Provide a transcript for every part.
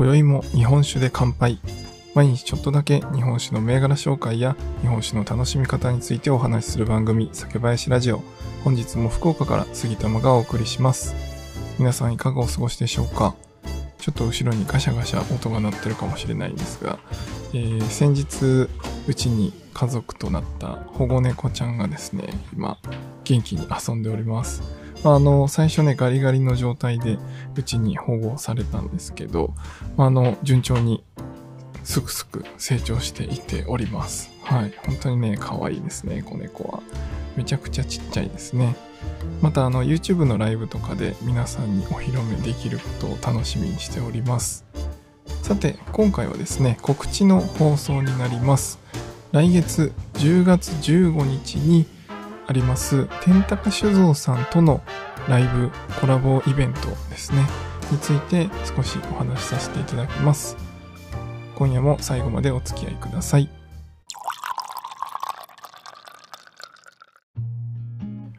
今宵も日本酒で乾杯。毎日ちょっとだけ日本酒の銘柄紹介や日本酒の楽しみ方についてお話しする番組、酒林ラジオ。本日も福岡から杉玉がお送りします。皆さんいかがお過ごしでしょうか？ちょっと後ろにガシャガシャ音が鳴ってるかもしれないんですが、えー先日うちに家族となった保護猫ちゃんがですね、今元気に遊んでおります。あ、の、最初ね、ガリガリの状態でうちに保護されたんですけど、あの、順調にすくすく成長していっております。はい。本当にね、可愛いですね、子猫は。めちゃくちゃちっちゃいですね。また、あの、YouTube のライブとかで皆さんにお披露目できることを楽しみにしております。さて、今回はですね、告知の放送になります。来月10月15日にあります、天高酒造さんとのライブコラボイベントですね、について少しお話しさせていただきます。今夜も最後までお付き合いください。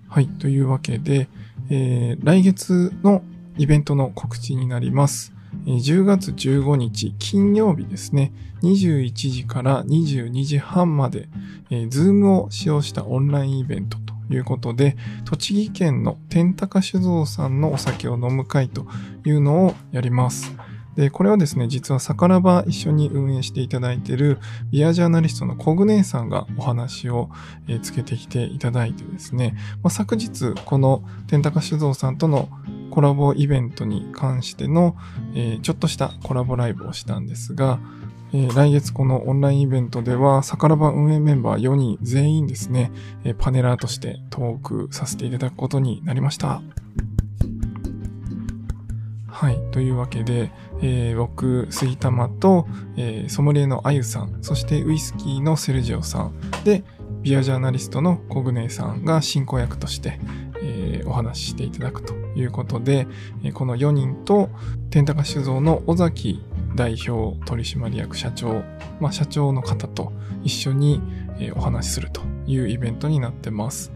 はい、というわけで、えー来月のイベントの告知になります。えー10月15日金曜日ですね、21時から22時半まで、えー、Zoom を使用したオンラインイベントいうことで、栃木県の天高酒造さんのお酒を飲む会というのをやります。で、これはですね、実はサカラバ一緒に運営していただいているビアジャーナリストのコグネさんがお話を、えつけてきていただいてですね、まあ、昨日この天高酒造さんとのコラボイベントに関しての、えーちょっとしたコラボライブをしたんですが、えー来月このオンラインイベントでは、サカラバ運営メンバー4人全員ですね、えーパネラーとしてトークさせていただくことになりました。はい。というわけで、えー僕、杉玉と、えーソムリエのあゆさん、そしてウイスキーのセルジオさん、で、ビアジャーナリストのコグネさんが進行役として、えーお話ししていただくということで、えーこの4人と、天高酒造の尾崎代表取締役社長、まあ、社長の方と一緒に、お話しするというイベントになってます。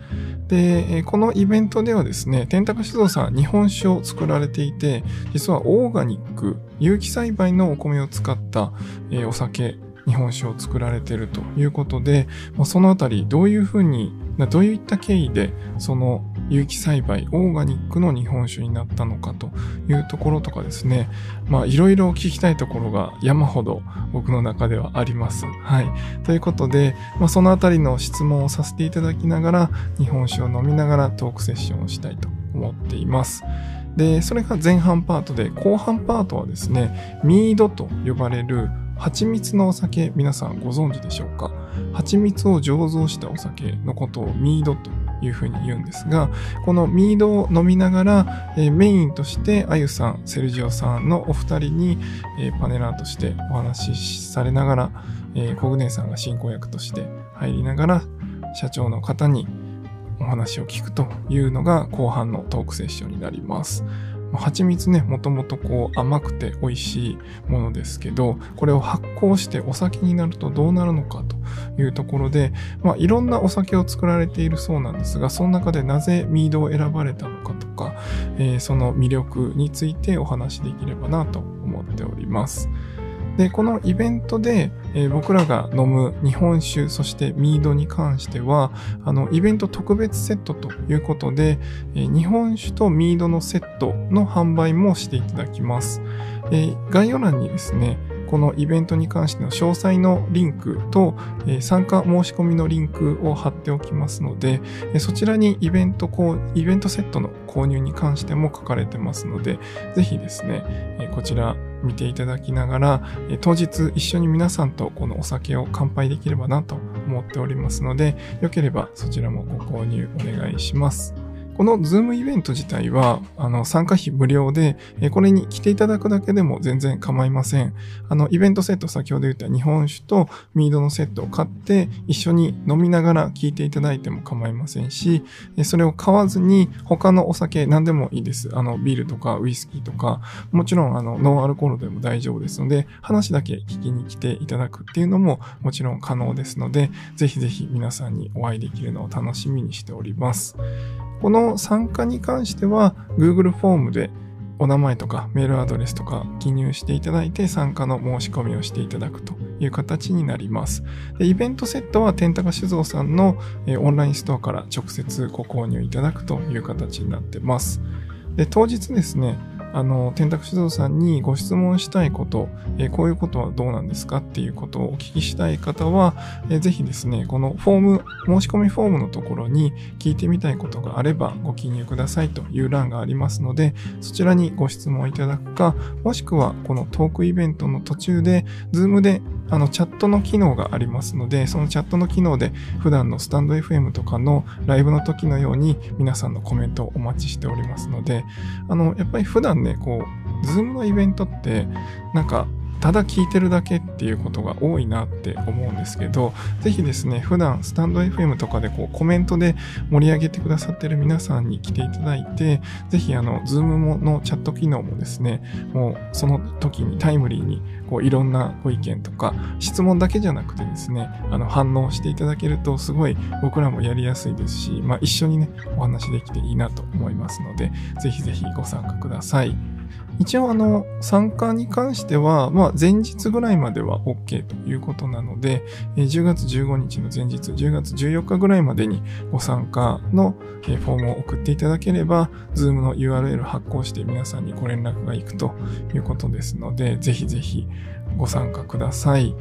で、このイベントではですね、天高酒造さん日本酒を作られていて、実はオーガニック、有機栽培のお米を使った、お酒、日本酒を作られているということで、そのあたりどういうふうに、どういった経緯で、その有機栽培、オーガニックの日本酒になったのかというところとかですね、まあいろいろ聞きたいところが山ほど僕の中ではあります。はい。ということで、まあそのあたりの質問をさせていただきながら、日本酒を飲みながらトークセッションをしたいと思っています。で、それが前半パートで、後半パートはですね、ミードと呼ばれる蜂蜜のお酒、皆さんご存知でしょうか？蜂蜜を醸造したお酒のことをミードというふうに言うんですが、このミードを飲みながら、えーメインとしてあゆさん、セルジオさんのお二人に、えーパネラーとしてお話しされながら、えーコグネさんが進行役として入りながら、社長の方にお話を聞くというのが後半のトークセッションになります。蜂蜜ね、もともとこう甘くて美味しいものですけど、これを発酵してお酒になるとどうなるのかというところで、まあいろんなお酒を作られているそうなんですが、その中でなぜミードを選ばれたのかとか、えーその魅力についてお話しできればなと思っております。で、このイベントで、えー僕らが飲む日本酒、そしてミードに関しては、あの、イベント特別セットということで、えー日本酒とミードのセットの販売もしていただきます。えー概要欄にですね、このイベントに関しての詳細のリンクと、え参加申し込みのリンクを貼っておきますので、えそちらにイベントこう、イベントセットの購入に関しても書かれてますので、ぜひですね、えこちら見ていただきながら、え当日一緒に皆さんとこのお酒を乾杯できればなと思っておりますので、よければそちらもご購入お願いします。このズームイベント自体は、あの、参加費無料で、これに来ていただくだけでも全然構いません。あの、イベントセット、先ほど言った日本酒とミードのセットを買って、一緒に飲みながら聞いていただいても構いませんし、それを買わずに、他のお酒、何でもいいです。あの、ビールとかウイスキーとか、もちろん、あの、ノンアルコールでも大丈夫ですので、話だけ聞きに来ていただくっていうのももちろん可能ですので、ぜひぜひ皆さんにお会いできるのを楽しみにしております。この参加に関しては Google フォームでお名前とかメールアドレスとか記入していただいて参加の申し込みをしていただくという形になります。でイベントセットは天高酒造さんの、オンラインストアから直接ご購入いただくという形になってます。で当日ですね、あの、天卓指導さんにご質問したいこと、え、こういうことはどうなんですかっていうことをお聞きしたい方は、えー、ぜひですね、このフォーム、申し込みフォームのところに聞いてみたいことがあればご記入くださいという欄がありますので、そちらにご質問いただくか、もしくはこのトークイベントの途中で、ズームであのチャットの機能がありますので、そのチャットの機能で普段のスタンド FM とかのライブの時のように皆さんのコメントをお待ちしておりますので、あの、やっぱり普段ね、こう、ズームのイベントって、なんか、ただ聞いてるだけっていうことが多いなって思うんですけど、ぜひですね、普段スタンド FM とかでこうコメントで盛り上げてくださってる皆さんに来ていただいて、ぜひあの、ズームものチャット機能もですね、もうその時にタイムリーにこういろんなご意見とか、質問だけじゃなくてですね、あの反応していただけるとすごい僕らもやりやすいですし、まあ一緒にね、お話できていいなと思いますので、ぜひぜひご参加ください。一応あの、参加に関しては、まあ前日ぐらいまでは OK ということなので、10月15日の前日、10月14日ぐらいまでにご参加のフォームを送っていただければ、Zoom の URL 発行して皆さんにご連絡が行くということですので、ぜひぜひご参加ください。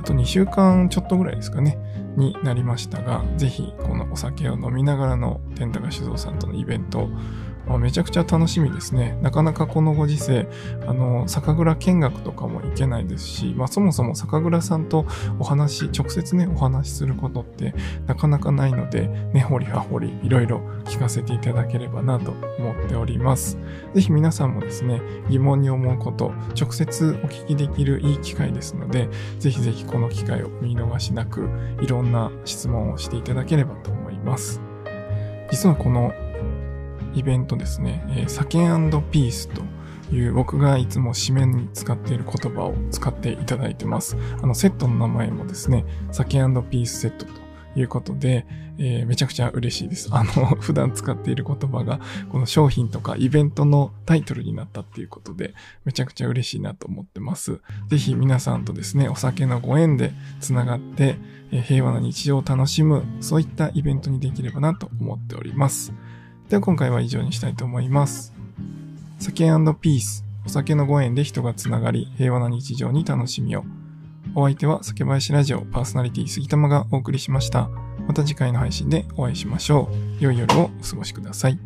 あと2週間ちょっとぐらいですかね、になりましたが、ぜひこのお酒を飲みながらの天高酒造さんとのイベントまあ、めちゃくちゃ楽しみですね。なかなかこのご時世、あの、酒蔵見学とかも行けないですし、まあそもそも酒蔵さんとお話、直接ね、お話しすることってなかなかないので、ねほりはほり、いろいろ聞かせていただければなと思っております。ぜひ皆さんもですね、疑問に思うこと、直接お聞きできるいい機会ですので、ぜひぜひこの機会を見逃しなく、いろんな質問をしていただければと思います。実はこのイベントですね、えー、酒ピースという僕がいつも締めに使っている言葉を使っていただいてます。あの、セットの名前もですね、酒ピースセットということで、えー、めちゃくちゃ嬉しいです。あの、普段使っている言葉が、この商品とかイベントのタイトルになったっていうことで、めちゃくちゃ嬉しいなと思ってます。ぜひ皆さんとですね、お酒のご縁で繋がって、えー、平和な日常を楽しむ、そういったイベントにできればなと思っております。では今回は以上にしたいと思います。酒ピース、お酒のご縁で人がつながり、平和な日常に楽しみを。お相手は酒林ラジオパーソナリティ杉玉がお送りしました。また次回の配信でお会いしましょう。良い夜をお過ごしください。